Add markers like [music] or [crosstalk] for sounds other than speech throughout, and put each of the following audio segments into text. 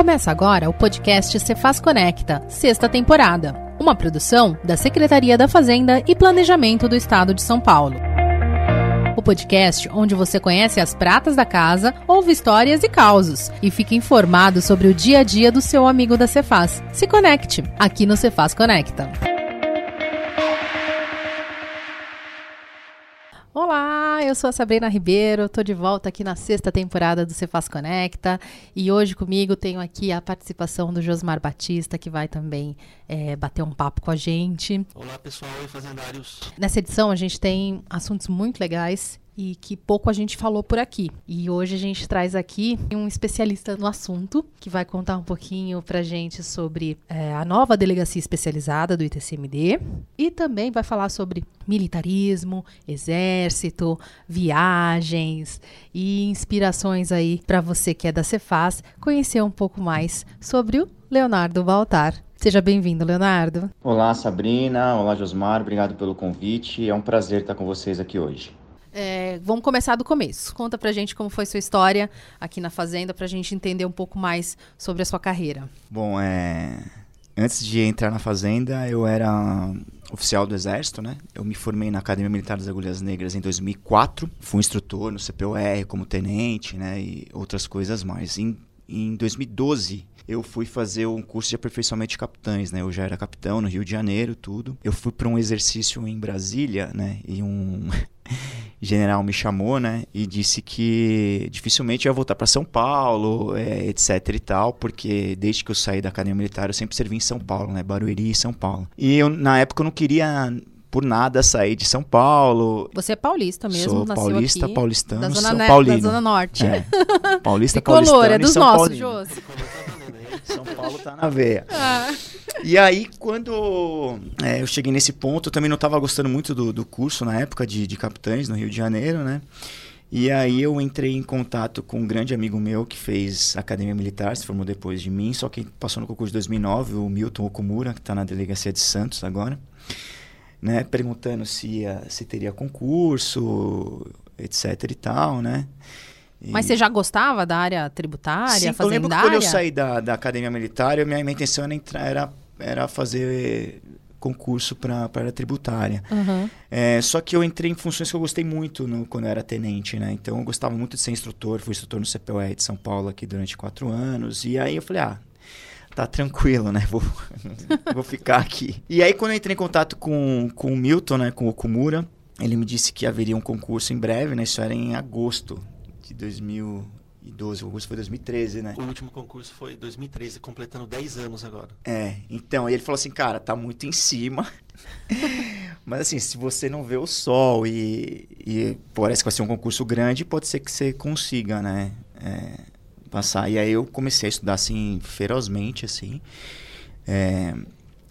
Começa agora o podcast Cefaz Conecta, sexta temporada, uma produção da Secretaria da Fazenda e Planejamento do Estado de São Paulo. O podcast onde você conhece as pratas da casa, ouve histórias e causos e fica informado sobre o dia a dia do seu amigo da Cefaz. Se conecte aqui no Cefaz Conecta. Olá, eu sou a Sabrina Ribeiro, estou de volta aqui na sexta temporada do Cefaz Conecta e hoje comigo tenho aqui a participação do Josmar Batista, que vai também é, bater um papo com a gente. Olá pessoal e fazendários. Nessa edição a gente tem assuntos muito legais e que pouco a gente falou por aqui. E hoje a gente traz aqui um especialista no assunto que vai contar um pouquinho pra gente sobre é, a nova delegacia especializada do ITCMD e também vai falar sobre militarismo, exército, viagens e inspirações aí para você que é da Cefaz conhecer um pouco mais sobre o Leonardo Baltar. Seja bem-vindo, Leonardo. Olá, Sabrina. Olá, Josmar. Obrigado pelo convite. É um prazer estar com vocês aqui hoje. É, vamos começar do começo. Conta pra gente como foi sua história aqui na Fazenda, pra gente entender um pouco mais sobre a sua carreira. Bom, é... antes de entrar na Fazenda, eu era oficial do Exército, né? Eu me formei na Academia Militar das Agulhas Negras em 2004. Fui instrutor no CPOR como tenente, né? E outras coisas mais. Em, em 2012, eu fui fazer um curso de aperfeiçoamento de capitães, né? Eu já era capitão no Rio de Janeiro, tudo. Eu fui para um exercício em Brasília, né? E um [laughs] general me chamou, né, e disse que dificilmente ia voltar para São Paulo, é, etc e tal, porque desde que eu saí da academia militar eu sempre servi em São Paulo, né, Barueri e São Paulo. E eu na época eu não queria por nada sair de São Paulo. Você é paulista mesmo, Sou nasceu paulista, aqui, paulistano, da zona, São ne- Paulino. da zona norte. É. Paulista, [laughs] Tricolor, paulistano é e dos São nossos, Paulino. Jô. [laughs] São Paulo tá na veia. Ah. E aí, quando é, eu cheguei nesse ponto, eu também não estava gostando muito do, do curso na época de, de capitães no Rio de Janeiro, né? E aí eu entrei em contato com um grande amigo meu que fez academia militar, se formou depois de mim, só que passou no concurso de 2009, o Milton Okumura, que está na delegacia de Santos agora, né? Perguntando se, ia, se teria concurso, etc e tal, né? E- Mas você já gostava da área tributária, Sim, eu fazendária? lembro que quando eu saí da, da academia militar, eu- minha, minha intenção era, entrar, era, era fazer concurso para a área tributária. Uhum. É, só que eu entrei em funções que eu gostei muito no- quando eu era tenente, né? Então eu gostava muito de ser instrutor, fui instrutor no CPOE de São Paulo aqui durante quatro anos. E aí eu falei, ah, tá tranquilo, né? Vou, [laughs] vou ficar aqui. E aí quando eu entrei em contato com, com o Milton, né? Com o Okumura, ele me disse que haveria um concurso em breve, né? Isso era em agosto de 2012. O concurso foi 2013, né? O último concurso foi em 2013, completando 10 anos agora. É, então, ele falou assim, cara, tá muito em cima. [laughs] Mas assim, se você não vê o sol e, e parece que vai ser um concurso grande, pode ser que você consiga, né? é, passar. E aí eu comecei a estudar assim, ferozmente, assim. É,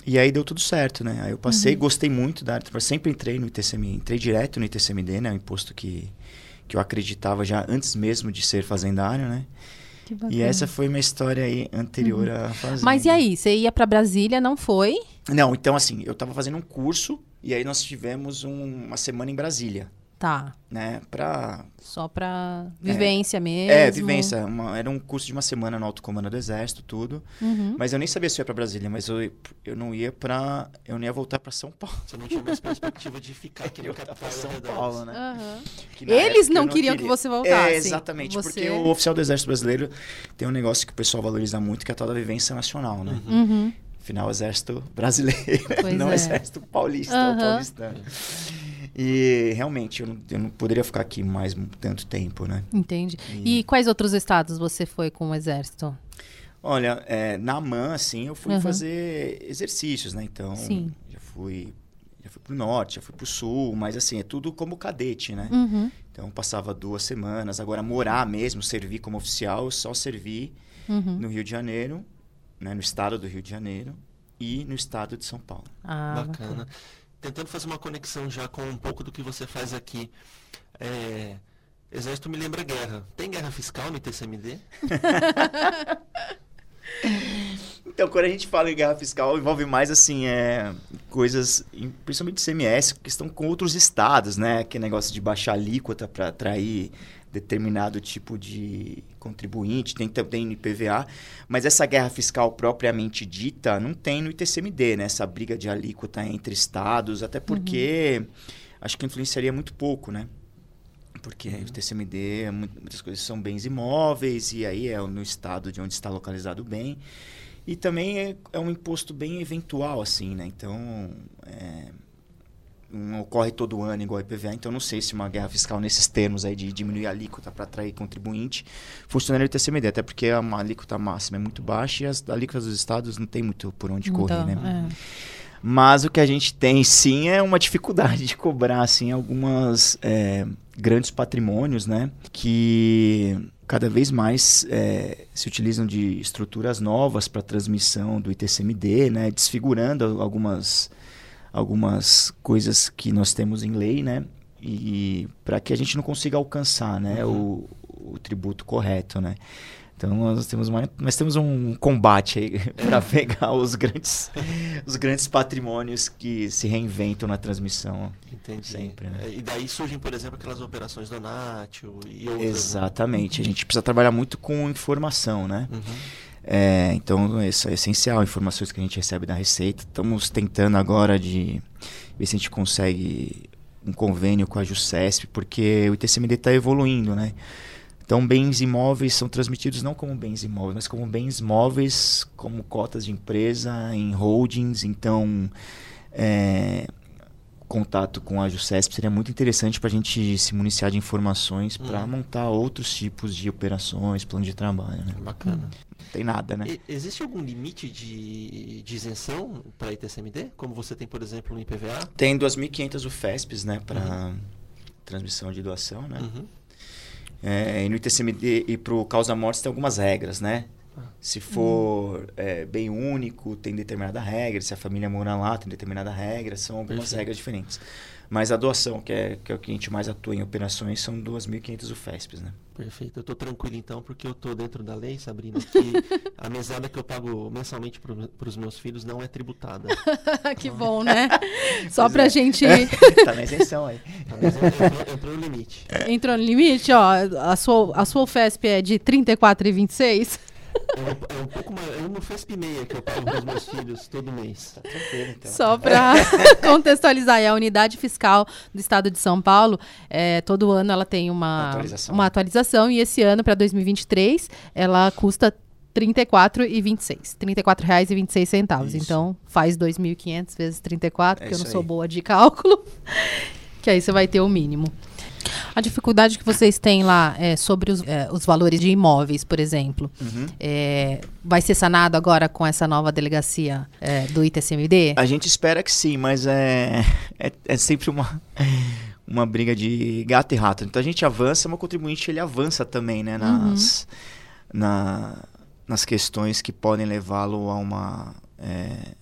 e aí deu tudo certo, né? Aí eu passei, gostei muito da área. Sempre entrei no ITCMD, entrei direto no ITCMD, né? O imposto que, que eu acreditava já antes mesmo de ser fazendário, né? E essa foi uma história aí anterior à fazenda. Mas e aí, você ia pra Brasília, não foi? Não, então assim, eu tava fazendo um curso e aí nós tivemos um- uma semana em Brasília, Tá, né? Pra. só pra vivência mesmo. É, vivência. uma- era um curso de uma semana no alto comando do exército, tudo. Uhum. Mas eu nem sabia se eu ia pra Brasília, mas eu, eu não ia pra. Eu não ia voltar pra São Paulo. Você não tinha mais perspectiva de ficar aqui no capital pra São. Paulo, né? Na Eles eu não queriam que você voltasse. É, exatamente. Você- Porque o oficial do exército brasileiro tem um negócio que o pessoal valoriza muito, que é a tal da vivência nacional, né? Uhum. Afinal, o exército brasileiro, [laughs] Pois não é. exército paulista ou paulistano. E realmente, eu não, eu não poderia ficar aqui mais tanto tempo, né? Entendi. E quais outros estados você foi com o exército? Olha, é, na MAN, assim, eu fui Aham. fazer exercícios, né? Então, Sim. já fui, já fui pro norte, já fui pro sul, mas assim, é tudo como cadete, né? Uhum. Então, passava duas semanas. Agora, morar mesmo, servir como oficial, eu só servi Uhum. no Rio de Janeiro, né? no estado do Rio de Janeiro e no estado de São Paulo. Ah, Bacana. Tentando fazer uma conexão já com um pouco do que você faz aqui. É, Exército me lembra guerra. Tem guerra fiscal no ITCMD? [laughs] Então, quando a gente fala em guerra fiscal, envolve mais, assim, é, coisas, principalmente CMS, que estão com outros estados, né? Que negócio de baixar alíquota para atrair determinado tipo de contribuinte, tem também no IPVA, mas essa guerra fiscal propriamente dita não tem no ITCMD, né? Essa briga de alíquota entre estados, até porque uhum. acho que influenciaria muito pouco, né? Porque uhum. o TCMD, muitas coisas são bens imóveis, e aí é no estado de onde está localizado o bem. E também é, é um imposto bem eventual, assim, né? Então, é, não ocorre todo ano igual a IPVA, então não sei se uma guerra fiscal nesses termos aí de diminuir a alíquota para atrair contribuinte funcionaria o TCMD, até porque a alíquota máxima é muito baixa e as alíquotas dos estados não tem muito por onde então, correr, né? É. Mas o que a gente tem sim é uma dificuldade de cobrar assim algumas é, grandes patrimônios, né? Que cada vez mais é, se utilizam de estruturas novas para transmissão do ITCMD, né? Desfigurando algumas algumas coisas que nós temos em lei, né? E para que a gente não consiga alcançar, né, uhum. o, o tributo correto, né? Então nós temos, uma, nós temos um combate aí [laughs] para pegar os grandes, os grandes patrimônios que se reinventam na transmissão. Entendi. Sempre, né? E daí surgem, por exemplo, aquelas operações do Nátio e outras. Né? Exatamente. A gente precisa trabalhar muito com informação, né? Uhum. É, então isso é essencial, informações que a gente recebe da Receita. Estamos tentando agora de ver se a gente consegue um convênio com a JUSCESP, porque o ITCMD está evoluindo, né? Então, bens imóveis são transmitidos não como bens imóveis, mas como bens móveis, como cotas de empresa, em holdings. Então, é, contato com a JUSCESP seria muito interessante para a gente se municiar de informações hum. para montar outros tipos de operações, plano de trabalho. Né? Bacana. Não tem nada, né? E, existe algum limite de, de isenção para ITCMD? Como você tem, por exemplo, no IPVA? Tem 2.500 UFESPs, né, para uhum. transmissão de doação, né? Uhum. É, e no ITCMD e para o causa morte tem algumas regras, né? Se for hum. é, bem único, tem determinada regra. Se a família mora lá, tem determinada regra. São algumas Perfeito. regras diferentes. Mas a doação, que é, que é o que a gente mais atua em operações, são 2.500 UFESPs, né? Perfeito. Eu estou tranquilo então, porque eu estou dentro da lei, Sabrina, que [laughs] a mesada que eu pago mensalmente para os meus filhos não é tributada. [laughs] que bom, né? [laughs] Só para a é. gente... tá na isenção aí. Tá na isenção, entrou, entrou, no limite. Entrou no limite, ó. A sua, a sua UFESP é de 34,26? É um, é um pouco mais. É uma FESP meia que eu pago para os meus filhos todo mês. Tá então. Só para [laughs] contextualizar, a unidade fiscal do estado de São Paulo, é, todo ano ela tem uma atualização, uma atualização e esse ano, para 2023, ela custa R$ 34,26. R$ 34,26. Então, faz 2.500 vezes 34, é porque eu não sou aí. boa de cálculo. [laughs] que aí você vai ter o mínimo. A dificuldade que vocês têm lá é, sobre os, é, os valores de imóveis, por exemplo, uhum. é, vai ser sanado agora com essa nova delegacia é, do ITCMD? A gente espera que sim, mas é, é, é, sempre uma, uma briga de gato e rato. Então a gente avança, mas o contribuinte ele avança também né, nas, uhum. na, nas questões que podem levá-lo a uma é,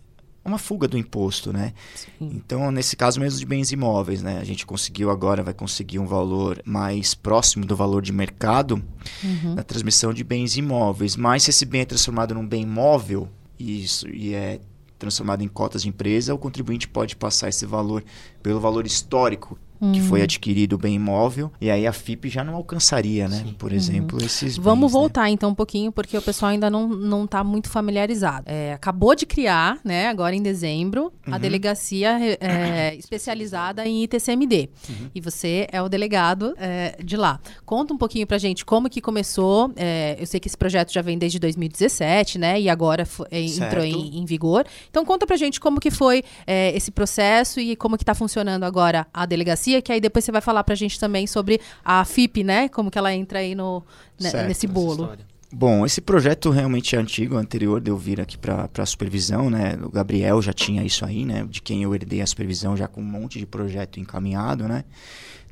uma fuga do imposto, né? Sim. Então, nesse caso mesmo de bens imóveis, né? A gente conseguiu agora, vai conseguir um valor mais próximo do valor de mercado uhum. na transmissão de bens imóveis. Mas se esse bem é transformado num bem móvel, isso, e é transformado em cotas de empresa, o contribuinte pode passar esse valor pelo valor histórico que foi uhum. adquirido o bem imóvel, e aí a FIP já não alcançaria, né? Sim. Por exemplo, uhum. esses Vamos bens, né? voltar né? então um pouquinho, porque o pessoal ainda não, não está muito familiarizado. É, acabou de criar, né, agora em dezembro, uhum. a delegacia é, especializada em ITCMD. Uhum. E você é o delegado é, de lá. Conta um pouquinho pra gente como que começou. Eu sei que esse projeto já vem desde 2017, né? E agora é, entrou em, em, vigor. Então conta pra gente como que foi esse processo e como que está funcionando agora a delegacia que aí depois você vai falar para a gente também sobre a FIP, né? Como que ela entra aí no, né, certo, nesse bolo. Bom, esse projeto realmente é antigo, anterior de eu vir aqui para a supervisão, né? O Gabriel já tinha isso aí, né? De quem eu herdei a supervisão já com um monte de projeto encaminhado, né?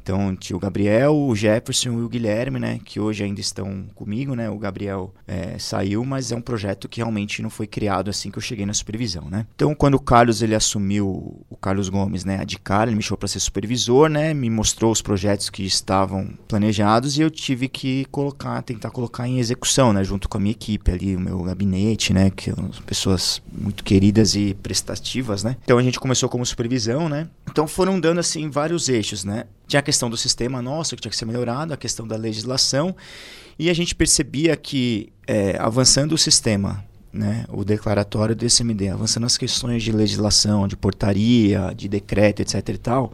Então tinha o Gabriel, o Jefferson e o Guilherme, né? Que hoje ainda estão comigo, né? O Gabriel é, saiu, mas é um projeto que realmente não foi criado assim que eu cheguei na supervisão, né? Então quando o Carlos ele assumiu, o Carlos Gomes, né? A de cara, ele me chamou para ser supervisor, né? Me mostrou os projetos que estavam planejados e eu tive que colocar, tentar colocar em execução, né? Junto com a minha equipe ali, o meu gabinete, né? Que são pessoas muito queridas e prestativas, né? Então a gente começou como supervisão, né? Então foram dando assim vários eixos, né? Tinha a questão do sistema nosso, que tinha que ser melhorado, a questão da legislação, e a gente percebia que, é, avançando o sistema, né, o declaratório do ICMD, avançando as questões de legislação, de portaria, de decreto, etc. e tal,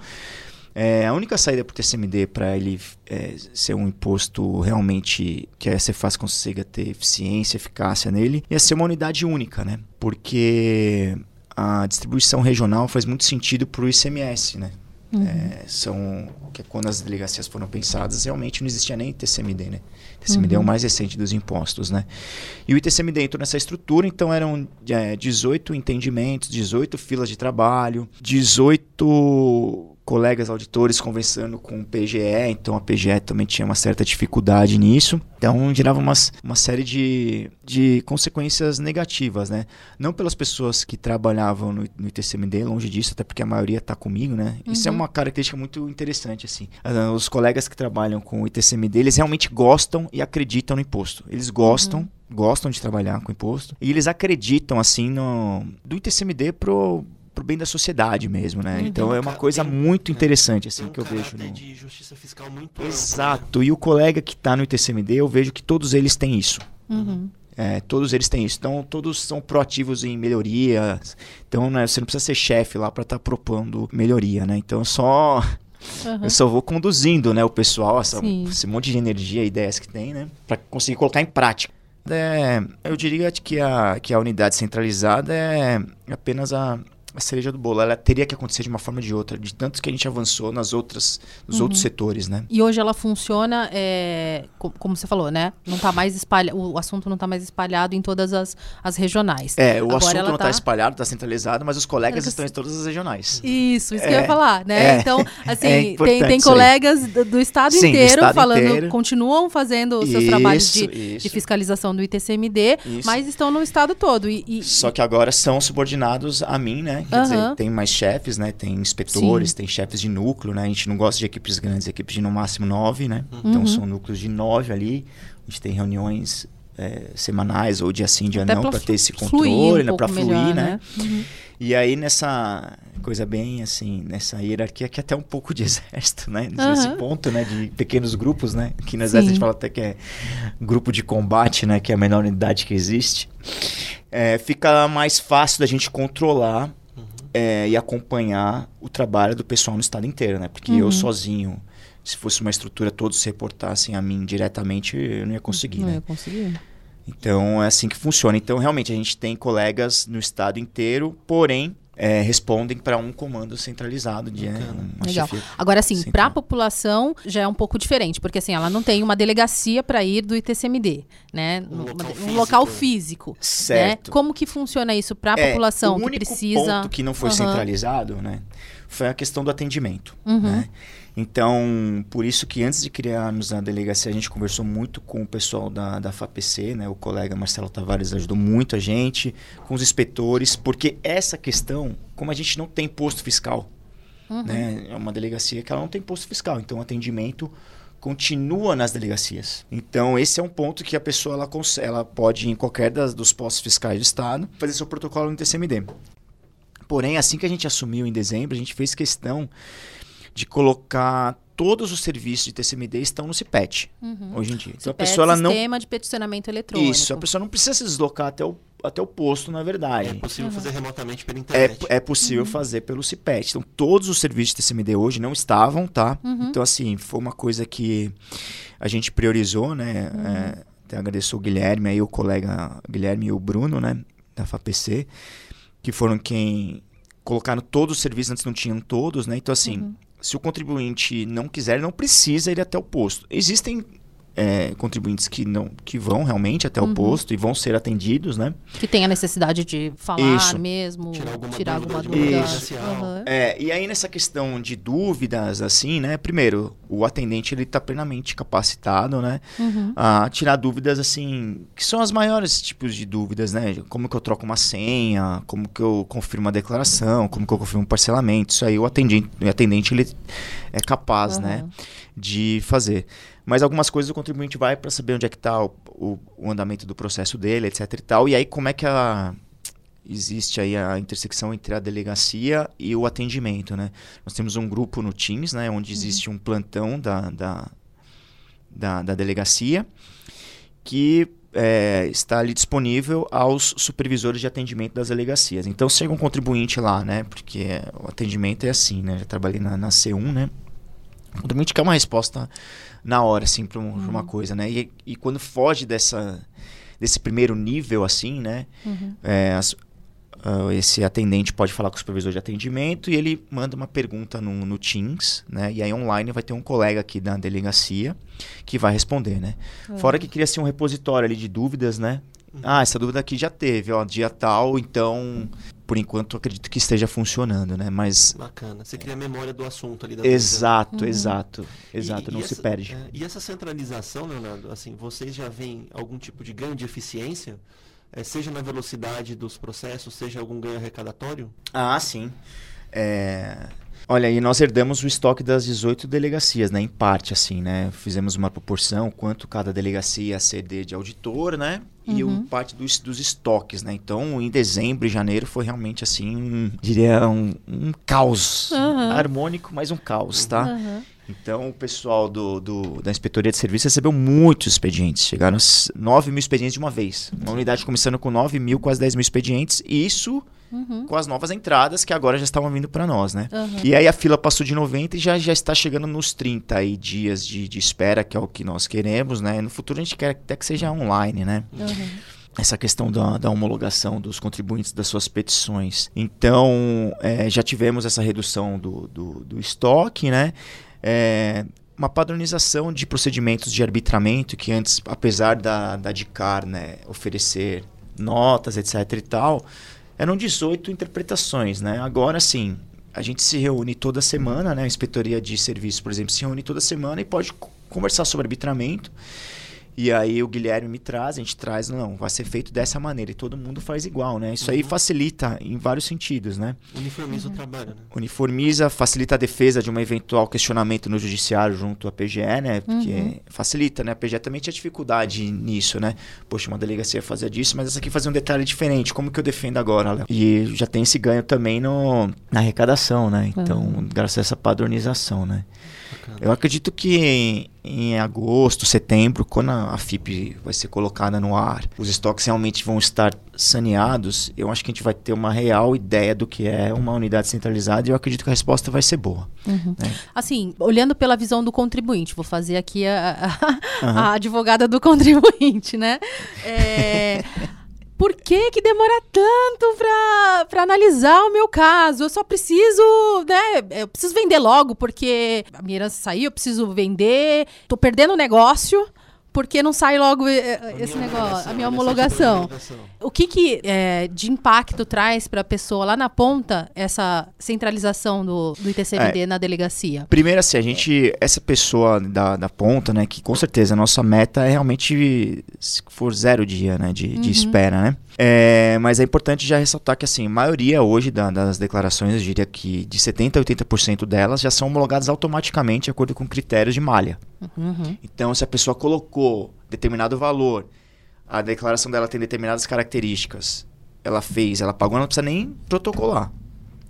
é, a única saída para o TCMD para ele é, ser um imposto realmente que a Cefaz consiga ter eficiência, eficácia nele, ia ser uma unidade única, né? Porque a distribuição regional faz muito sentido para o ICMS, né? Uhum. É, são que quando as delegacias foram pensadas realmente não existia nem TCMD, né? TCMD uhum. é o uhum. mais recente dos impostos, né? E o ITCMD entrou nessa estrutura, então eram é, 18 entendimentos, 18 filas de trabalho, 18 colegas auditores conversando com o PGE, então a PGE também tinha uma certa dificuldade nisso. Então gerava umas, uma série de, de consequências negativas, né? Não pelas pessoas que trabalhavam no, no ITCMD, longe disso, até porque a maioria está comigo, né? Uhum. Isso é uhum. uma característica muito interessante, assim. Uh, os colegas que trabalham com o ITCMD, eles realmente gostam e acreditam no imposto. Eles gostam, uhum gostam de trabalhar com imposto e eles acreditam assim no do ITCMD pro pro bem da sociedade mesmo, né? Então é uma coisa muito interessante assim que eu vejo no de justiça fiscal muito Exato. Né? E o colega que está no ITCMD, eu vejo que todos eles têm isso. Uhum. É, todos eles têm isso. Então, todos são proativos em melhorias. Então, né, você não precisa ser chefe lá para estar tá propondo melhoria, né? Então, só Uhum. Eu só vou conduzindo, né, o pessoal, essa, esse monte de energia, ideias que tem, né, para conseguir colocar em prática. É, eu diria que a, que a unidade centralizada é apenas a, a cereja do bolo. Ela teria que acontecer de uma forma ou de outra, de tanto que a gente avançou nas outras, nos uhum. outros setores, né? E hoje ela funciona, é, como você falou, né? Não tá mais espalhado, o assunto não está mais espalhado em todas as, as regionais. É, o Agora assunto não está tá espalhado, está centralizado, mas os colegas estão em todas as regionais. Isso, isso é, que eu ia falar, né? É, então, [laughs] assim, é tem, tem colegas do, do estado Sim, inteiro do estado falando, inteiro. continuam fazendo os seus isso, trabalhos de, de, fiscalização do ITCMD, isso. mas estão no estado todo. E, e, Só que agora são subordinados a mim, né? Quer uhum. dizer, tem mais chefes, né? Tem inspetores, Sim. tem chefes de núcleo, né? A gente não gosta de equipes grandes, equipes de no máximo nove, né? Uhum. Então são núcleos de nove ali. A gente tem reuniões é, semanais ou dia sim, dia Até não, para ter esse controle, um né? Para fluir, melhor, né? né? Uhum. E aí nessa coisa bem assim, nessa hierarquia que é até um pouco de [laughs] exército, né? Nesse uhum. ponto, né? De pequenos grupos, né? Que no exército Sim. a gente fala até que é grupo de combate, né? Que é a menor unidade que existe. É, fica mais fácil da gente controlar é, e acompanhar o trabalho do pessoal no estado inteiro, né? Porque uhum. eu sozinho, se fosse uma estrutura, todos se reportassem a mim diretamente, eu não ia conseguir, não né? ia conseguir. Então, é assim que funciona. Então, realmente, a gente tem colegas no estado inteiro, porém, é, respondem para um comando centralizado de é, Legal. Agora, assim, para a população já é um pouco diferente, porque assim, ela não tem uma delegacia para ir do ITCMD, né? Um, local, um físico. local físico. Né? Certo. Né? Como que funciona isso para a é, população que precisa? O ponto que não foi uhum. centralizado, né? Foi a questão do atendimento, uhum. né? Então, por isso que antes de criarmos a delegacia, a gente conversou muito com o pessoal da, da FAPC, né? O colega Marcelo Tavares ajudou muito a gente, com os inspetores, porque essa questão, como a gente não tem posto fiscal, uhum. né? É uma delegacia que ela não tem posto fiscal, então o atendimento continua nas delegacias. Então, esse é um ponto que a pessoa ela, ela pode, em qualquer das, dos postos fiscais do Estado, fazer seu protocolo no TCMD. Porém, assim que a gente assumiu em dezembro, a gente fez questão de colocar todos os serviços de TCMD estão no CIPET uhum. hoje em dia. Então CIPET, a pessoa ela não sistema de peticionamento eletrônico. Isso, a pessoa não precisa se deslocar até o até o posto, na verdade. É possível uhum. fazer remotamente pela internet. É, é possível uhum. fazer pelo CIPET. Então, todos os serviços de TCMD hoje não estavam, tá? Uhum. Então, assim, foi uma coisa que a gente priorizou, né? Uhum. É, até agradeço o Guilherme, aí o colega Guilherme e o Bruno, né? Da FAPC, que foram quem colocaram todos os serviços, antes não tinham todos, né? Então, assim, uhum se o contribuinte não quiser, não precisa ir até o posto. Existem é, contribuintes que não que vão realmente até uhum. o posto e vão ser atendidos, né? Que tem a necessidade de falar Isso. mesmo, tirar alguma tirar dúvida. Alguma dúvida. Isso. Uhum. É, e aí nessa questão de dúvidas, assim, né? Primeiro, o atendente ele está plenamente capacitado, né? Uhum. A tirar dúvidas assim, que são as maiores tipos de dúvidas, né? Como que eu troco uma senha, como que eu confirmo uma declaração, como que eu confirmo um parcelamento. Isso aí o atendente, o atendente ele é capaz, né? De fazer. Mas algumas coisas o contribuinte vai para saber onde é que está o, o, o, andamento do processo dele, etc e tal. E aí como é que a, existe aí a intersecção entre a delegacia e o atendimento, né? Nós temos um grupo no Teams, né, onde existe um plantão da, da, da, da delegacia que é, está ali disponível aos supervisores de atendimento das delegacias. Então chega um contribuinte lá, né? Porque o atendimento é assim, né? Já trabalhei na, na C1, né? O contribuinte quer uma resposta na hora, assim, para um, uma coisa, né? E, e quando foge dessa, desse primeiro nível, assim, né? É, as- ah, esse atendente pode falar com o supervisor de atendimento e ele manda uma pergunta no, no Teams, né? E aí online vai ter um colega aqui da delegacia que vai responder, né? Fora que cria-se um repositório ali de dúvidas, né? Ah, essa dúvida aqui já teve, ó, dia tal, então, por enquanto, acredito que esteja funcionando, né? Mas, Bacana. Você cria a memória do assunto ali da exato, exato, exato, E- não e se essa- perde. é, e essa centralização, Leonardo, assim, vocês já veem algum tipo de ganho de eficiência? É, seja na velocidade dos processos, seja algum ganho arrecadatório? Ah, sim. É, Olha, e nós herdamos o estoque das 18 delegacias, né? Em parte, assim, né? Fizemos uma proporção, quanto cada delegacia ia ceder de auditor, né? E Uhum. o parte dos, dos estoques, né? Então, em dezembro e janeiro foi realmente, assim, um, diria, um, um caos. Aham. Harmônico, mas um caos, tá? Aham. Então, o pessoal do, do- da Inspetoria de Serviço recebeu muitos expedientes. Chegaram a 9 mil expedientes de uma vez. Uma unidade começando com 9 mil, quase 10 mil expedientes. E isso Uhum. com as novas entradas que agora já estavam vindo para nós, né? Aham. E aí a fila passou de 90 e já, já está chegando nos 30 aí dias de, de espera, que é o que nós queremos, né? No futuro a gente quer até que seja online, né? Aham. essa questão da, da homologação dos contribuintes das suas petições. Então, é, já tivemos essa redução do, do, do estoque, né? É, uma padronização de procedimentos de arbitramento que antes, apesar da, da DICAR né, oferecer notas, etc e tal, eram 18 interpretações, né? Agora sim, a gente se reúne toda semana, né? A inspetoria de serviço, por exemplo, se reúne toda semana e pode co- conversar sobre arbitramento. E aí o Guilherme me traz, a gente traz, não, vai ser feito dessa maneira e todo mundo faz igual, né? Isso aí facilita em vários sentidos, né? Uniformiza o trabalho, né? Uniformiza, facilita a defesa de um eventual questionamento no judiciário junto à PGE, né? Porque facilita, né? A PGE também tinha dificuldade nisso, né? Poxa, uma delegacia fazia disso, mas essa aqui fazia um detalhe diferente. Como que eu defendo agora, Léo? E já tem esse ganho também no, na arrecadação, né? Então, graças a essa padronização, né? Bacana. Eu acredito que em, em agosto, setembro, quando a, a FIP vai ser colocada no ar, os estoques realmente vão estar saneados, eu acho que a gente vai ter uma real ideia do que é uma unidade centralizada e eu acredito que a resposta vai ser boa. Uhum. né? Assim, olhando pela visão do contribuinte, vou fazer aqui a, a- Aham. a advogada do contribuinte, né? É, [laughs] por que que demora tanto pra, pra analisar o meu caso? Eu só preciso, né? Eu preciso vender logo, porque a minha herança saiu, eu preciso vender, tô perdendo o negócio. Porque não sai logo eh, eh, esse negócio, a minha homologação. O que, que é, de impacto traz para a pessoa lá na ponta essa centralização do, do ITCMD na delegacia? Primeiro, assim, a gente, essa pessoa da, da ponta, né, que com certeza a nossa meta é realmente, se for zero dia, né, de, de espera, né? É, mas é importante já ressaltar que, assim, a maioria hoje da- das declarações, eu diria que de 70% a 80% delas já são homologadas automaticamente de acordo com critérios de malha. Uhum. Então, se a pessoa colocou determinado valor, a declaração dela tem determinadas características, ela fez, ela pagou, ela não precisa nem protocolar.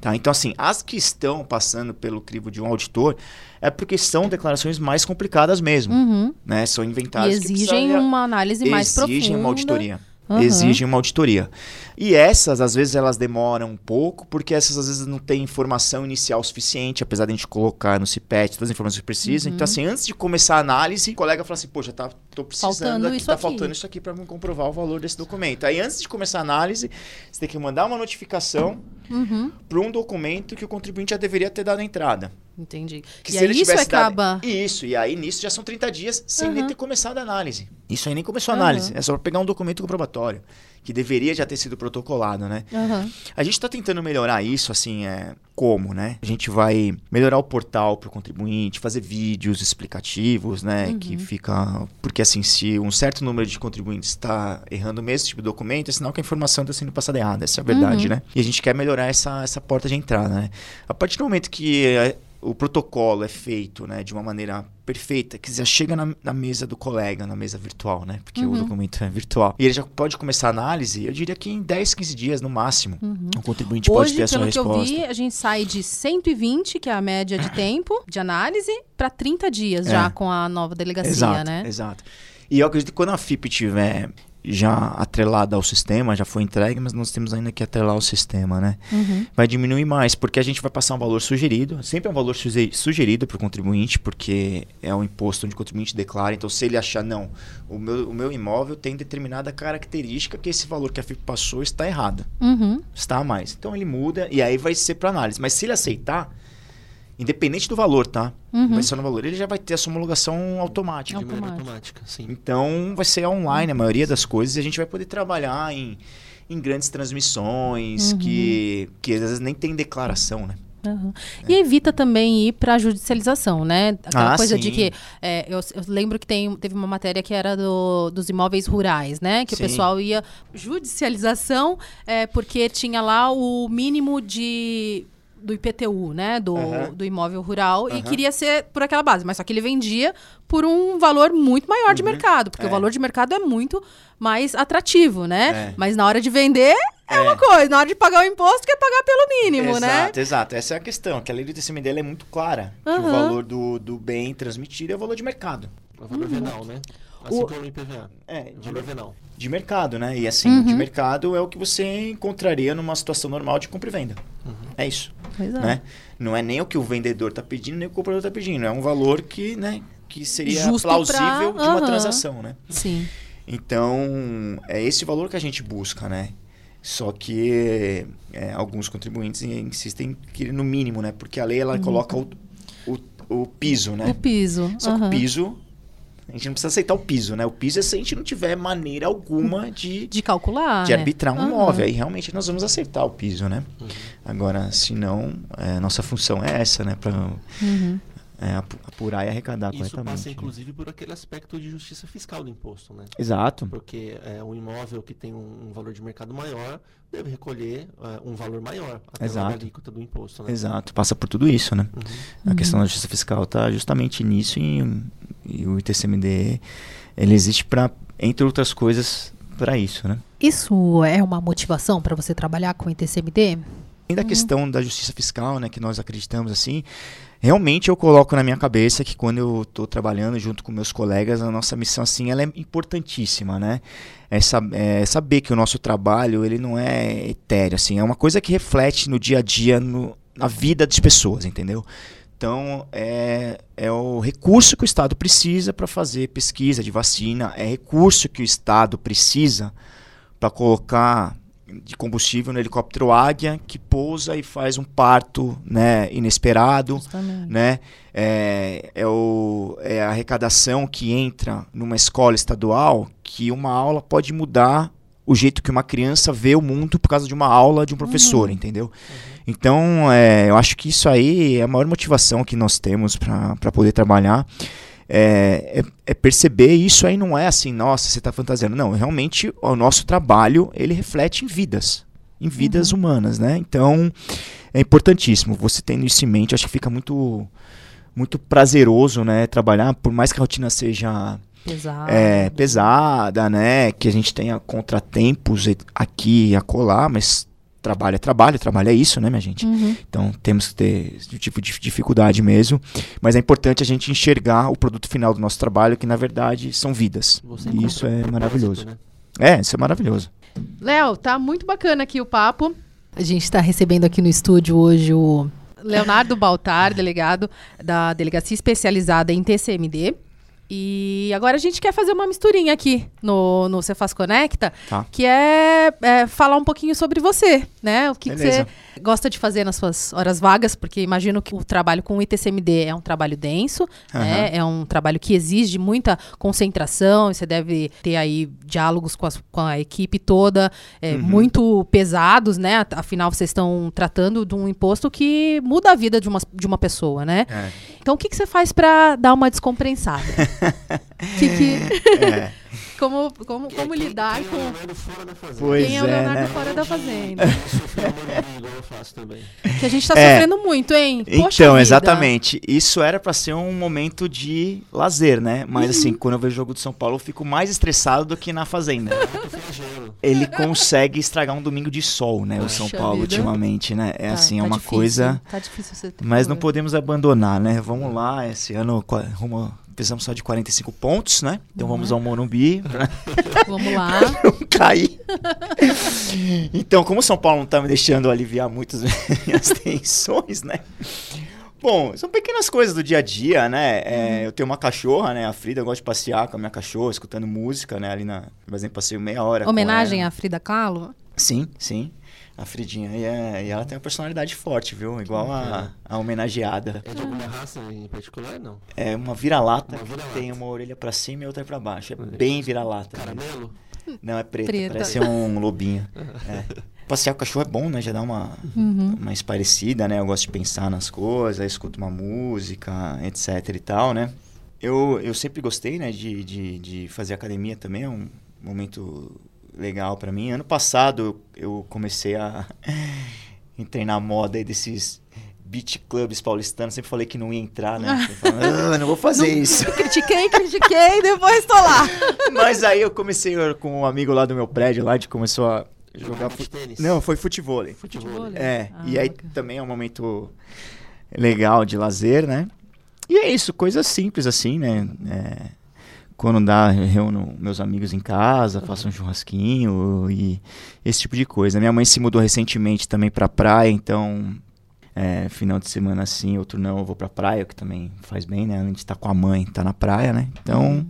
Tá? Então, assim, as que estão passando pelo crivo de um auditor é porque são declarações mais complicadas mesmo. Uhum. Né? São E inventadas que exigem uma análise mais profunda. exigem uma auditoria. Aham. Exigem uma auditoria. E essas, às vezes, elas demoram um pouco, porque essas, às vezes, não têm informação inicial suficiente, apesar de a gente colocar no CIPET todas as informações que precisa. Uhum. Então, assim, antes de começar a análise, o colega fala assim, poxa, tá, tô precisando Faltando aqui, isso tá aqui. faltando isso aqui para me comprovar o valor desse documento. Aí, antes de começar a análise, você tem que mandar uma notificação Uhum. para um documento que o contribuinte já deveria ter dado entrada. Entendi. Que e se aí ele isso tivesse dado- acaba. Isso, e aí nisso já são 30 dias sem nem Aham. ter começado a análise. Isso aí nem começou a análise, é só pegar um documento comprobatório, que deveria já ter sido protocolado, né? Aham. A gente está tentando melhorar isso, assim, é, como, né? A gente vai melhorar o portal para o contribuinte, fazer vídeos explicativos, né? Uhum. Que fica... Porque, assim, se um certo número de contribuintes está errando o mesmo tipo de documento, é sinal que a informação está sendo passada errada. Essa é a verdade, Uhum. né? E a gente quer melhorar essa, essa porta de entrada, né? A partir do momento que... é, o protocolo é feito né, de uma maneira perfeita, que já chega na, na mesa do colega, na mesa virtual, né? Porque Uhum. o documento é virtual. E ele já pode começar a análise, eu diria que em 10, 15 dias no máximo. O contribuinte pode Hoje, ter a sua pelo que eu resposta. vi, a gente sai de 120, que é a média de tempo de análise, para 30 dias É. já com a nova delegacia, exato, né? exato. E eu acredito que quando a FIP tiver já atrelada ao sistema, já foi entregue, mas nós temos ainda que atrelar o sistema, né? Uhum. vai diminuir mais, porque a gente vai passar um valor sugerido, sempre é um valor suge- sugerido para o contribuinte, porque é um imposto onde o contribuinte declara. Então, se ele achar, não, o meu, o meu imóvel tem determinada característica que esse valor que a FIP passou está errado, Uhum. está a mais. Então, ele muda e aí vai ser para análise. Mas se ele aceitar, independente do valor, tá? Uhum. Vai ser no valor, ele já vai ter a sua homologação automática. De Automático. automática, sim. Então vai ser online a maioria das coisas e a gente vai poder trabalhar em, em grandes transmissões Uhum. que, que às vezes nem tem declaração, né? Uhum. E evita também ir para a judicialização, né? Aquela Ah, coisa de sim. que. é, eu, eu lembro que tem, teve uma matéria que era do- dos imóveis rurais, né? Que Sim. o pessoal ia. Judicialização, é, porque tinha lá o mínimo de. Do IPTU, né? Do, Aham. do imóvel rural, e Aham. queria ser por aquela base. Mas só que ele vendia por um valor muito maior de mercado, porque É. o valor de mercado é muito mais atrativo, né? É. Mas na hora de vender é, uma coisa, na hora de pagar o imposto, quer pagar pelo mínimo, né? exato, exato. Essa é a questão, que a lei do TCMD ela é muito clara. Que o valor do, do bem transmitido é o valor de mercado. O valor venal, né? Assim O- como o IPVA. É, O valor venal. De mercado, né? E assim, Uhum. de mercado é o que você encontraria numa situação normal de compra e venda. É isso, Pois é. né? Não é nem o que o vendedor está pedindo, nem o que o comprador está pedindo. É um valor que, né, que seria Justo plausível pra- de uma transação, né? Sim. Então, é esse valor que a gente busca, né? Só que é, alguns contribuintes insistem que no mínimo, né? Porque a lei ela coloca o, o, o piso, né? Uhum. O piso. Só que o piso, a gente não precisa aceitar o piso, né? O piso é se a gente não tiver maneira alguma de, De calcular. de né? arbitrar um Aham. imóvel. Aí realmente nós vamos aceitar o piso, né? Agora, se não, é, nossa função é essa, né? Para Uhum. Apurar e arrecadar Isso corretamente. passa, né? inclusive, por aquele aspecto de justiça fiscal do imposto, né? Exato. Porque é, um imóvel que tem um, um valor de mercado maior deve recolher é, um valor maior até Exato. a alíquota do imposto, né? Exato, passa por tudo isso, né? Uhum. A questão da justiça fiscal está justamente nisso e, e o ITCMD ele existe para, entre outras coisas, para isso, né? Isso é uma motivação para você trabalhar com o ITCMD? Além da questão da justiça fiscal, né, que nós acreditamos assim, realmente eu coloco na minha cabeça que quando eu estou trabalhando junto com meus colegas, a nossa missão assim, ela é importantíssima, né? É, sab- é saber que o nosso trabalho ele não é etéreo, assim, é uma coisa que reflete no dia a dia, no, na vida das pessoas, entendeu? Então, é, é o recurso que o Estado precisa para fazer pesquisa de vacina, é recurso que o Estado precisa para colocar de combustível no helicóptero Águia, que pousa e faz um parto né, inesperado. Justamente. Né? É, é, o, é a arrecadação que entra numa escola estadual que uma aula pode mudar o jeito que uma criança vê o mundo por causa de uma aula de um professor, entendeu? Então, é, eu acho que isso aí é a maior motivação que nós temos para poder trabalhar. É, é- é perceber isso aí não é assim, nossa, você está fantasiando. Não, realmente o nosso trabalho ele reflete em vidas, em vidas humanas, né? Então é importantíssimo. Você tendo isso em mente, acho que fica muito muito prazeroso, né? Trabalhar, por mais que a rotina seja Pesado. é, pesada, né? Que a gente tenha contratempos aqui e acolá, mas trabalho é trabalho, trabalho é isso, né, minha gente? Uhum. Então temos que ter esse tipo de dificuldade mesmo, mas é importante a gente enxergar o produto final do nosso trabalho, que na verdade são vidas. Você E isso é maravilhoso. né? É, isso é maravilhoso. Léo, tá muito bacana aqui o papo. A gente está recebendo aqui no estúdio hoje o Leonardo Baltar, delegado da Delegacia Especializada em TCMD. E agora a gente quer fazer uma misturinha aqui no, no Cefaz Conecta, Tá. que é, é falar um pouquinho sobre você, né? O que, que você gosta de fazer nas suas horas vagas, porque imagino que o trabalho com o ITCMD é um trabalho denso, né? É um trabalho que exige muita concentração, você deve ter aí diálogos com, as- com a equipe toda, é, Uhum. muito pesados, né? Afinal, vocês estão tratando de um imposto que muda a vida de uma, de uma pessoa, né? É. Então, o que, que você faz para dar uma descompensada? [laughs] [laughs] que, que... É. como, como, como quem, lidar quem com. É o Leonardo fora da fazenda. Pois quem é, é o Leonardo né? fora da fazenda. Que a gente tá É. sofrendo muito, hein? Poxa Então, vida. exatamente. Isso era pra ser um momento de lazer, né? Mas Uhum. assim, quando eu vejo o jogo do São Paulo, eu fico mais estressado do que na fazenda. Ele consegue estragar um domingo de sol, né? O São Paulo vida. ultimamente, né? É Tá- assim, é tá uma difícil, coisa. Tá difícil você ter Mas não podemos abandonar, né? Vamos lá, esse ano rumo, precisamos só de 45 pontos, né? Então Uhum. vamos ao Morumbi pra [laughs] Vamos lá. [laughs] não cair. então, como o São Paulo não tá me deixando aliviar muito as [laughs] minhas tensões, né? Bom, são pequenas coisas do dia a dia, né? Uhum. É, eu tenho uma cachorra, né? A Frida, eu gosto de passear com a minha cachorra, escutando música, né? Ali na. Por exemplo, passei meia hora. Homenagem à Frida Kahlo? Sim, sim. A Fridinha. E, é- e ela tem uma personalidade forte, viu? Igual a, a homenageada. É de alguma raça em particular, não? É uma vira-lata Uma que tem uma orelha pra cima e outra pra baixo. É bem vira-lata. né? Caramelo? Não, é preta. Preta. Parece um lobinho. [laughs] É. Passear com o cachorro é bom, né? Já dá uma Uhum. mais parecida, né? Eu gosto de pensar nas coisas, escuto uma música, etc e tal, né? Eu, eu sempre gostei, né? De, de, de fazer academia também, é um momento legal pra mim. Ano passado eu, comecei a [laughs] entrei na moda aí desses beach clubs paulistanos. Sempre falei que não ia entrar, né? Eu falava, ah, não vou fazer isso. [laughs] Critiquei, critiquei, depois tô lá. [laughs] Mas aí eu comecei com um amigo lá do meu prédio, lá, a gente começou a jogar fute... tênis? Não, foi futebol. Futebol. É, Ah, e aí bacana. também é um momento legal de lazer, né? E é isso, coisas simples assim, né? É, quando dá, eu reúno meus amigos em casa, faço um churrasquinho e esse tipo de coisa. Minha mãe se mudou recentemente também pra praia, então é, final de semana assim, outro não, eu vou pra praia, o que também faz bem, né? Além de estar com a mãe, tá na praia, né? Então,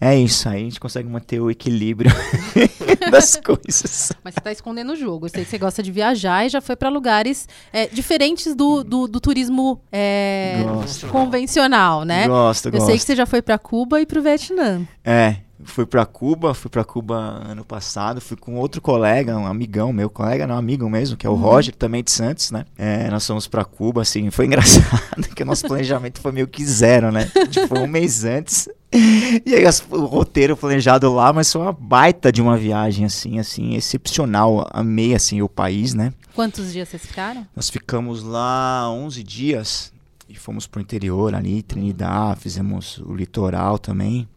é isso, aí a gente consegue manter o equilíbrio [laughs] das [laughs] coisas. Mas você tá escondendo o jogo. Eu sei que você gosta de viajar e já foi pra lugares é, diferentes do, do, do turismo é, Gosto. convencional, né? Gosto, Eu gosto. sei que você já foi pra Cuba e pro Vietnã. É, fui pra Cuba, fui pra Cuba ano passado, fui com outro colega, um amigão meu, colega não, amigo mesmo, que é o Roger, também de Santos, né? É, nós fomos pra Cuba, assim, foi [laughs] engraçado, que o nosso planejamento foi meio que zero, né? Tipo, foi um mês antes. E aí o roteiro planejado lá, mas foi uma baita de uma viagem, assim, assim, excepcional. Amei, assim, o país, né? Quantos dias vocês ficaram? Nós ficamos lá 11 dias e fomos pro interior ali, Trinidad, fizemos o litoral também.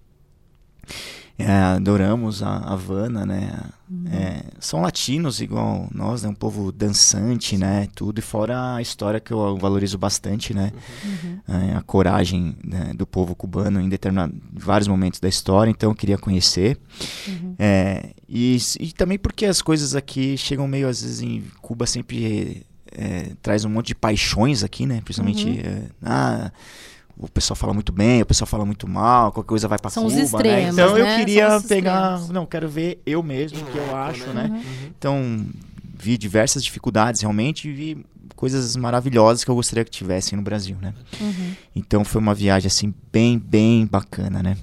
É, adoramos a Havana, né? É, são latinos igual nós, né? Um povo dançante, né? Tudo e fora a história que eu valorizo bastante, né? É, a coragem né, do povo cubano em determinados vários momentos da história, então eu queria conhecer. É, e, e também porque as coisas aqui chegam meio, às vezes, em Cuba sempre é, traz um monte de paixões aqui, né? Principalmente, Uhum. é, ah, o pessoal fala muito bem, o pessoal fala muito mal, qualquer coisa vai pra São os Cuba, né? extremos, Então eu né? queria São os pegar, extremos. não, quero ver eu mesmo, o que eu loco, acho, né? né? Uhum. Então, vi diversas dificuldades realmente e vi coisas maravilhosas que eu gostaria que tivessem no Brasil, né? Uhum. Então foi uma viagem assim bem, bem bacana, né?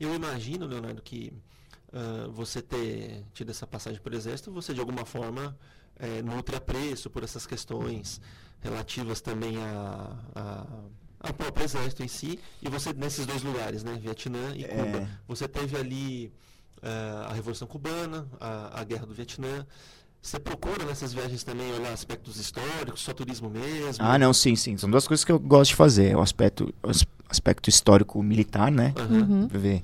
Eu imagino, Leonardo, que ah, você ter tido essa passagem por exército, você de alguma forma eh, nutre apreço por essas questões relativas também a, a- ao próprio exército em si. E você nesses dois lugares, né, Vietnã e Cuba, É. você teve ali ah, a Revolução Cubana, a, a Guerra do Vietnã. Você procura nessas viagens também olhar aspectos históricos, só turismo mesmo? Ah, não, sim, sim. São duas coisas que eu gosto de fazer. O aspecto, o aspecto histórico militar, né? Uhum. Pra ver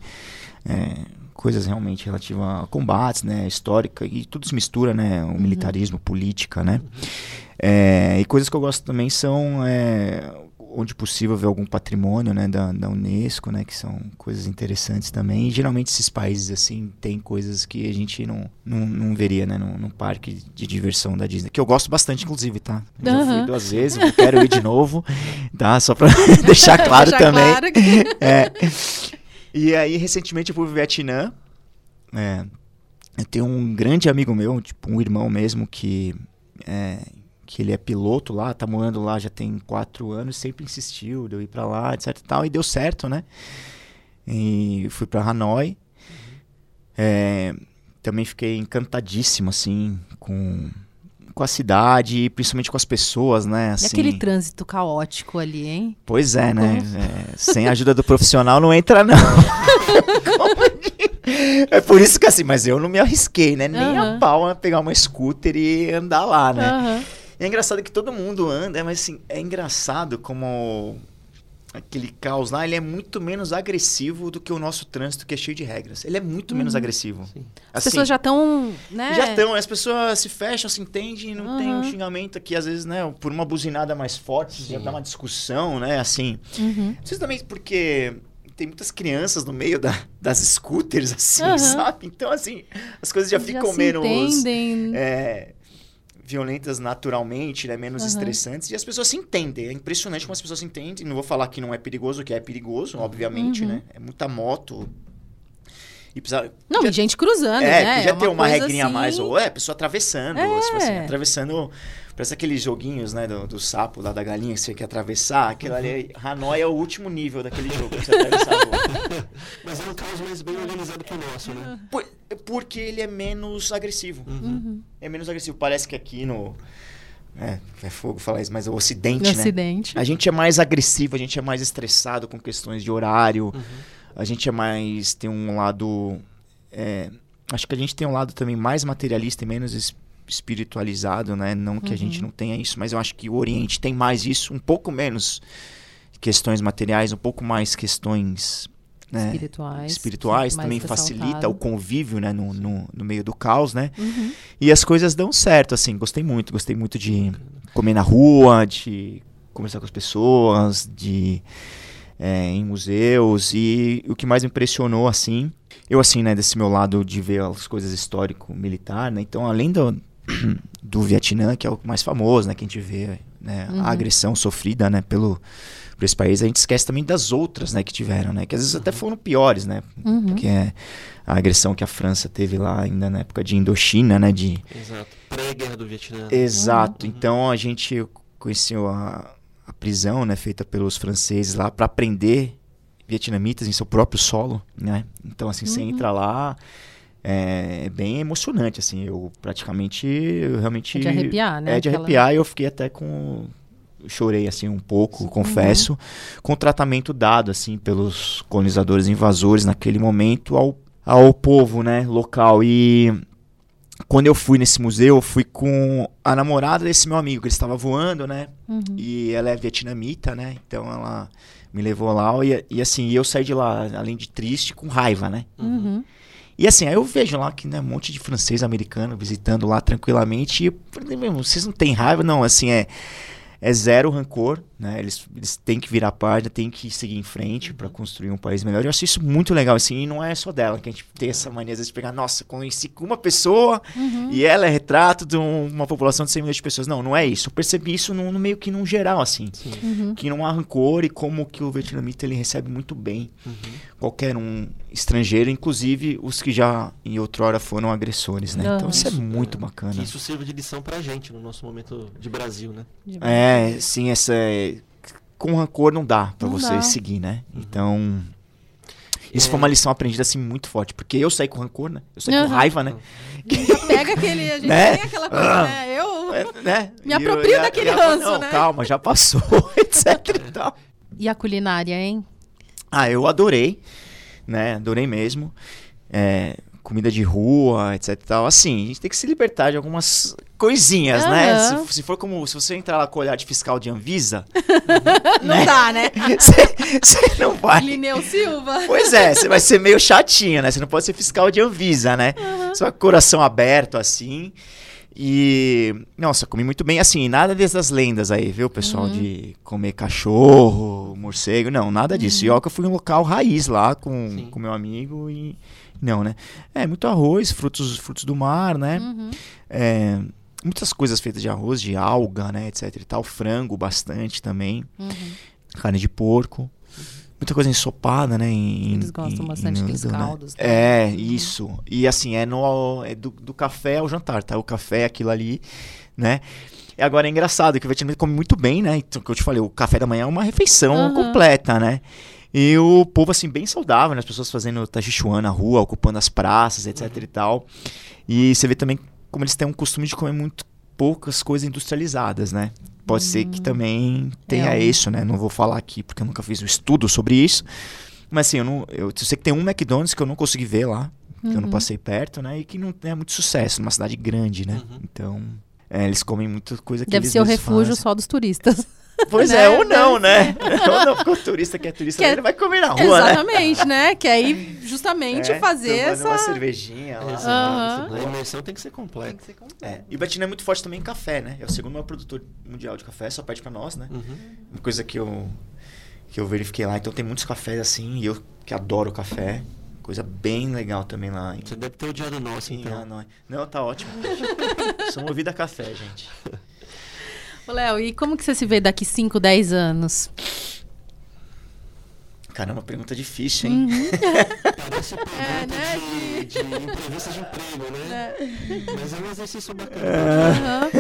é, coisas realmente relativas a combates, né? Histórica, e tudo se mistura, né? O militarismo, política, né? É, e coisas que eu gosto também são, é, onde possível, ver algum patrimônio, né? Da, da Unesco, né? Que são coisas interessantes também. E geralmente esses países, assim, tem coisas que a gente não, não, não veria, né? Num, num parque de diversão da Disney. Que eu gosto bastante, inclusive, tá? Já fui Aham. duas vezes, eu quero ir de novo, tá? Só pra [laughs] deixar claro Deixar também. claro que- É. E aí, recentemente, eu fui pro Vietnã. É, eu tenho um grande amigo meu, tipo, um irmão mesmo, que, é, que ele é piloto lá, tá morando lá já tem quatro anos, sempre insistiu de eu ir pra lá, etc e tal, e deu certo, né? E fui pra Hanoi. É, também fiquei encantadíssimo, assim, com, com a cidade, principalmente com as pessoas, né? Assim, E aquele trânsito caótico ali, hein? Pois é, né? É, sem a ajuda do profissional não entra, não. [laughs] é por isso que assim, mas eu não me arrisquei, né? Nem a pau a pegar uma scooter e andar lá, né? Aham. E é engraçado que todo mundo anda, mas assim, é engraçado como aquele caos lá, ele é muito menos agressivo do que o nosso trânsito que é cheio de regras. Ele é muito menos agressivo. Sim. As Assim, pessoas já estão, né? já estão, as pessoas se fecham, se entendem, não tem um Aham. xingamento aqui, às vezes, né, por uma buzinada mais forte, já Sim. dá uma discussão, né, assim. Uhum. Vocês também, porque tem muitas crianças no meio da- das scooters, assim, Aham. sabe? Então, assim, as coisas já ficam se menos entendem. é, violentas naturalmente, né? Menos Aham. estressantes. E as pessoas se entendem. É impressionante como as pessoas se entendem. Não vou falar que não é perigoso, que é perigoso, obviamente, Uhum. né? É muita moto. E precisa, Não, podia- e gente cruzando, é, né? podia É ter uma coisa regrinha a assim- mais. Ou é, pessoa atravessando. É. Assim, atravessando. Parece aqueles joguinhos, né? Do, do sapo lá da galinha que você quer atravessar. Aquilo ali. Hanoi é o último nível daquele jogo. pra Você atravessar. [laughs] Mas é um caos mais bem organizado que o nosso, né? Por- Porque ele é menos agressivo. Uhum. É menos agressivo. Parece que aqui no. É, é fogo falar isso, mas o Ocidente, No né? acidente. A gente é mais agressivo, a gente é mais estressado com questões de horário. Uhum. A gente é mais. tem um lado. é, acho que a gente tem um lado também mais materialista e menos es- espiritualizado, né? Não que a gente não tenha isso, mas eu acho que o Oriente tem mais isso, um pouco menos questões materiais, um pouco mais questões. né, Espirituais. espirituais também facilita o convívio né, no, no, no meio do caos, né? Uhum. E as coisas dão certo, assim, gostei muito, gostei muito de comer na rua, de conversar com as pessoas, de é, em museus e o que mais me impressionou, assim, eu assim, né, desse meu lado de ver as coisas histórico-militar, né, então além do, [clears throat] do Vietnã, que é o mais famoso, né, que a gente vê, né, Uhum. a agressão sofrida, né, pelo por esse país, a gente esquece também das outras, né, que tiveram, né, que às vezes até foram piores, né, Uhum. que é a agressão que a França teve lá ainda na época de Indochina, né, de Exato. Pré-guerra do Vietnã. Exato. Uhum. Então a gente conheceu a, a prisão, né, feita pelos franceses lá para prender vietnamitas em seu próprio solo, né? Então assim, você Uhum. entra lá, é, é bem emocionante, assim. Eu praticamente, eu realmente É de arrepiar, né? é de Aquela- arrepiar e eu fiquei até com eu chorei assim um pouco, confesso, com o tratamento dado assim pelos colonizadores invasores naquele momento ao, ao povo, né, local e quando eu fui nesse museu, eu fui com a namorada desse meu amigo, que ele estava voando, né? Uhum. E ela é vietnamita, né? Então ela me levou lá e, e assim, eu saí de lá, além de triste, com raiva, né? Uhum. E assim, aí eu vejo lá que né, um monte de francês americano visitando lá tranquilamente. E eu falei, meu, vocês não têm raiva? Não, assim, é, é zero rancor, né? Eles, eles têm que virar página, têm que seguir em frente para construir um país melhor. Eu acho isso muito legal, assim, e não é só dela que a gente tem essa mania às vezes de pegar, nossa, conheci uma pessoa Uhum. e ela é retrato de um- uma população de 100 milhões de pessoas. Não, não é isso. Eu percebi isso no, no meio que num geral, assim. Sim. Uhum. Que não há rancor e como que o vietnamita ele recebe muito bem Uhum. qualquer um estrangeiro, inclusive os que já em outrora foram agressores, né? Então isso é muito bacana. Que isso sirva de lição pra gente no nosso momento de Brasil, né? É, sim, essa é... com rancor não dá pra Não você dá. seguir, né? Então isso É. foi uma lição aprendida assim muito forte, porque eu saí com rancor, né? Eu saí Aham. com raiva, né? Já pega aquele. A gente [laughs] Né? tem aquela coisa, Ah. né? Eu. É, né? Me eu- aproprio e a- daquele ranço, não, né?" calma, já passou, [laughs] etc e tal. E a culinária, hein? Ah, eu adorei, né? Adorei mesmo. É, comida de rua, etc e tal. Assim, a gente tem que se libertar de algumas coisinhas, né? Aham. Se, se for como, se você entrar lá com o olhar de fiscal de Anvisa, [laughs] Não dá, né? [laughs] você não vai. Lineu Silva. Pois é, você vai ser meio chatinho, né? Você não pode ser fiscal de Anvisa, né? Com o coração aberto, assim. E. Nossa, comi muito bem. Assim, nada dessas lendas aí, viu, pessoal? Uhum. De comer cachorro, morcego. Não, nada disso. Uhum. E ó, que eu fui em um local raiz lá com Sim. com meu amigo e. Não, né? É, muito arroz, frutos, frutos do mar, né? Uhum. É, muitas coisas feitas de arroz, de alga, né? Etc e tal. Frango bastante também. Uhum. Carne de porco. Muita coisa ensopada, né? em- Eles gostam em- bastante daqueles né? caldos. né? É, Uhum. isso. E assim, é, no, é do, do café ao jantar, tá? O café é aquilo ali, né? E agora é engraçado que o vietnamita come muito bem, né? Então, que eu te falei, o café da manhã é uma refeição Aham. completa, né? E o povo, assim, bem saudável, né? As pessoas fazendo tachichuan na rua, ocupando as praças, etc e tal. E você vê também como eles têm um costume de comer muito poucas coisas industrializadas, né? Pode ser que também tenha É isso, né? Não vou falar aqui porque eu nunca fiz um estudo sobre isso. Mas assim, eu, não, eu sei que tem um McDonald's que eu não consegui ver lá, que eu não passei perto, né? E que não é muito sucesso, numa cidade grande, né? Uhum. Então, é, eles comem muita coisa que Deve eles ser o refúgio fazem. só dos turistas. Pois né? é, ou não, né? [laughs] ou não, porque o turista que é turista, Que é- ele vai comer na rua, né? Exatamente, né? Que aí justamente É, fazer essa. uma cervejinha lá. Aham. A imersão tem que ser Tem completa. que ser completo. É, E o Betina é muito forte também em café, né? É o segundo maior produtor mundial de café, só pede pra nós, né? Uhum. Uma coisa que eu, que eu verifiquei lá. Então tem muitos cafés assim, e eu que adoro café. Coisa bem legal também lá. Em, Você deve ter odiado nosso, em então. Hanoi. Não, tá ótimo. [laughs] Sou movido a café, gente. Ô, Léo, e como que você se vê daqui 5, 10 anos? Caramba, pergunta difícil, hein? [laughs] Parece pergunta É, né, de, de entrevista de emprego, né? Mas é um exercício bacana. Aham.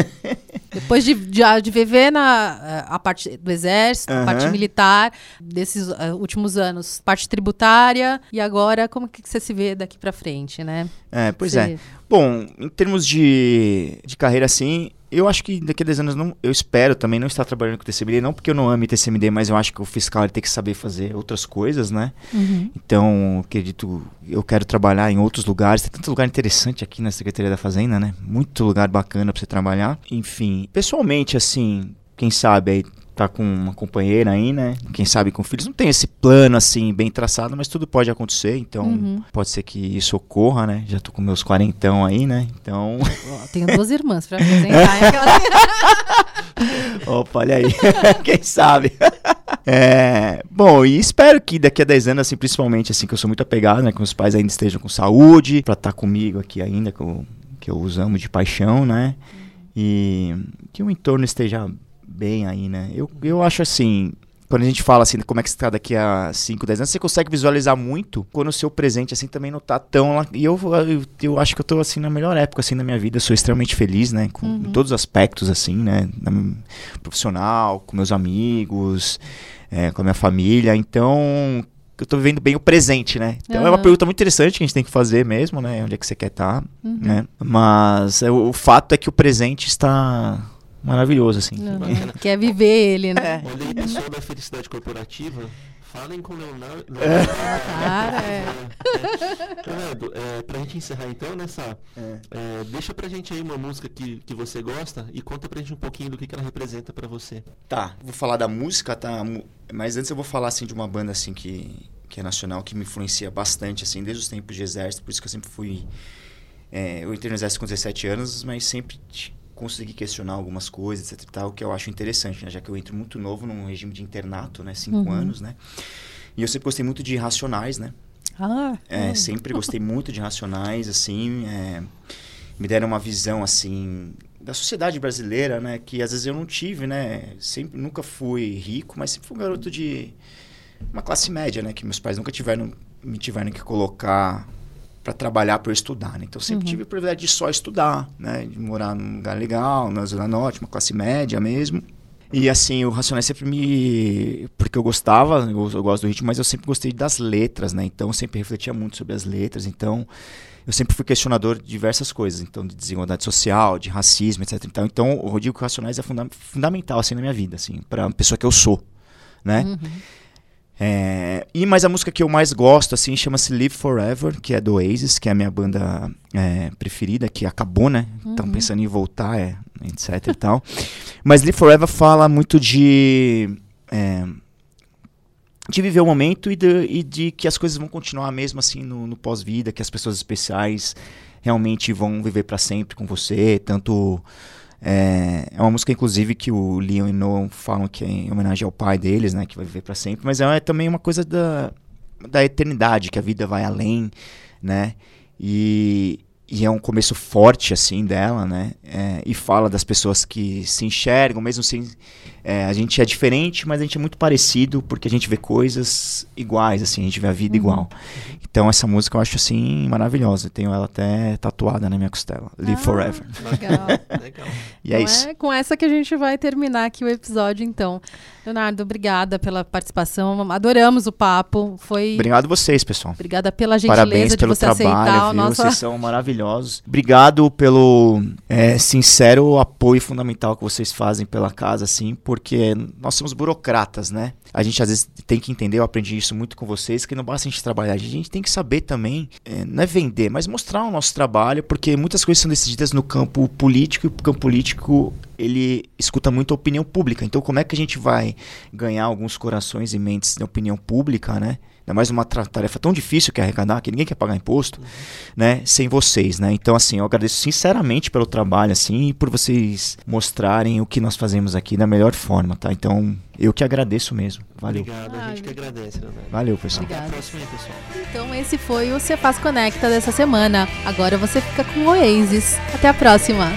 Depois de, de, de viver na a parte do exército, a parte militar, desses ah, últimos anos, parte tributária, e agora como que você se vê daqui pra frente, né? É, pois Você- é. Bom, em termos de, de carreira assim, eu acho que daqui a 10 anos não, eu espero também não estar trabalhando com TCMD, não porque eu não ame TCMD, mas eu acho que o fiscal ele tem que saber fazer outras coisas, né? Uhum. Então, acredito, eu quero trabalhar em outros lugares. Tem tanto lugar interessante aqui na Secretaria da Fazenda, né? Muito lugar bacana pra você trabalhar. Enfim, pessoalmente, assim, quem sabe aí tá com uma companheira aí, né? Quem sabe com filhos. Não tem esse plano, assim, bem traçado, mas tudo pode acontecer. Então, Uhum. pode ser que isso ocorra, né? Já tô com meus quarentão aí, né? Então, Tenho duas irmãs pra apresentar. aquela- [laughs] Opa, olha aí. [laughs] Quem sabe? [laughs] É, bom, e espero que daqui a 10 anos, assim, principalmente, assim, que eu sou muito apegado, né? Que meus pais ainda estejam com saúde, pra estar comigo aqui ainda, que eu, que eu os amo de paixão, né? E que o entorno esteja bem aí, né? Eu, eu acho assim, quando a gente fala assim, como é que você tá daqui a 5, 10 anos, você consegue visualizar muito quando o seu presente, assim, também não tá tão lá. E eu, eu, eu acho que eu tô, assim, na melhor época, assim, da minha vida. Eu sou extremamente feliz, né? Com, Em todos os aspectos, assim, né? Na- profissional, com meus amigos, é, com a minha família. Então, eu tô vivendo bem o presente, né? Então é uma pergunta muito interessante que a gente tem que fazer mesmo, né? Onde é que você quer estar, Uhum. né? Mas é, o, o fato é que o presente está maravilhoso, assim. Bacana. Quer viver ele, né? Olha aí, pessoal da Felicidade Corporativa, falem com o Leonardo. Cara, é. Leonardo, é, pra gente encerrar então, nessa. É. É, deixa pra gente aí uma música que, que você gosta e conta pra gente um pouquinho do que, que ela representa pra você. Tá, vou falar da música, tá? Mas antes eu vou falar, assim, de uma banda, assim, que, que é nacional, que me influencia bastante, assim, desde os tempos de exército, por isso que eu sempre fui... é, eu entrei no exército com 17 anos, mas sempre t- consegui questionar algumas coisas, etc tal, que eu acho interessante, né? Já que eu entro muito novo num regime de internato, né? Cinco Uhum. anos, né? E eu sempre gostei muito de Racionais, né? Ah, É, sempre gostei muito de Racionais, assim, é, me deram uma visão, assim, da sociedade brasileira, né, que às vezes eu não tive, né, sempre, nunca fui rico, mas sempre fui um garoto de uma classe média, né, que meus pais nunca tiveram, me tiveram que colocar para trabalhar para eu estudar, né, então sempre Uhum. tive o privilégio de só estudar, né, de morar num lugar legal, na Zona Norte, uma classe média mesmo, e assim, o Racionais sempre me. Porque eu gostava, eu, eu gosto do ritmo, mas eu sempre gostei das letras, né? Então eu sempre refletia muito sobre as letras. Então eu sempre fui questionador de diversas coisas. Então, de desigualdade social, de racismo, etc. Então, então eu digo que o Racionais é funda fundamental assim na minha vida, assim, para a pessoa que eu sou, né? Uhum. É, e mas a música que eu mais gosto assim chama-se Live Forever, que é do Oasis, que é a minha banda é, preferida, que acabou, né? Estão pensando em voltar, é, etc e tal. Mas Live Forever fala muito de é, de viver o momento e de, e de que as coisas vão continuar mesmo assim no, no pós-vida, que as pessoas especiais realmente vão viver para sempre com você, tanto é, é uma música, inclusive, que o Leon e Noah falam que é em homenagem ao pai deles, né? Que vai viver para sempre. Mas é, também uma coisa da, da eternidade, que a vida vai além, né? E, e é um começo forte, assim, dela, né? É, e fala das pessoas que se enxergam, mesmo sem... é, a gente é diferente, mas a gente é muito parecido, porque a gente vê coisas iguais, assim. A gente vê a vida igual. Então, essa música eu acho, assim, maravilhosa. Eu tenho ela até tatuada na minha costela. Live Ah, Forever. Legal. [laughs] Legal. E é Então isso. com essa que a gente vai terminar aqui o episódio, então. Leonardo, obrigada pela participação. Adoramos o papo. Foi. Obrigado vocês, pessoal. Obrigada pela gentileza Parabéns de pelo você trabalho, aceitar o viu? nosso. Vocês são maravilhosos. Obrigado pelo é, sincero apoio fundamental que vocês fazem pela casa, assim, porque nós somos burocratas, né? A gente às vezes tem que entender, eu aprendi isso muito com vocês, que não basta a gente trabalhar, a gente tem que saber também, é, não é vender, mas mostrar o nosso trabalho, porque muitas coisas são decididas no campo político e o campo político ele escuta muito a opinião pública. Então, como é que a gente vai ganhar alguns corações e mentes na opinião pública, né? Ainda mais uma tarefa tão difícil que é arrecadar, que ninguém quer pagar imposto, né? Sem vocês, né? Então, assim, eu agradeço sinceramente pelo trabalho, assim, e por vocês mostrarem o que nós fazemos aqui da melhor forma, tá? Então, eu que agradeço mesmo. Valeu. Obrigado, a gente que agradece, Leonardo. Valeu, pessoal. Até a próxima aí, pessoal. Então, esse foi o Cefaz Conecta dessa semana. Agora você fica com o Oasis. Até a próxima.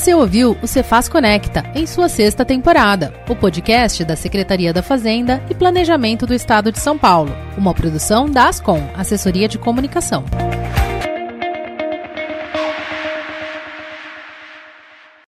Você ouviu o Cefaz Conecta em sua sexta temporada, o podcast da Secretaria da Fazenda e Planejamento do Estado de São Paulo, uma produção da Ascom, Assessoria de Comunicação.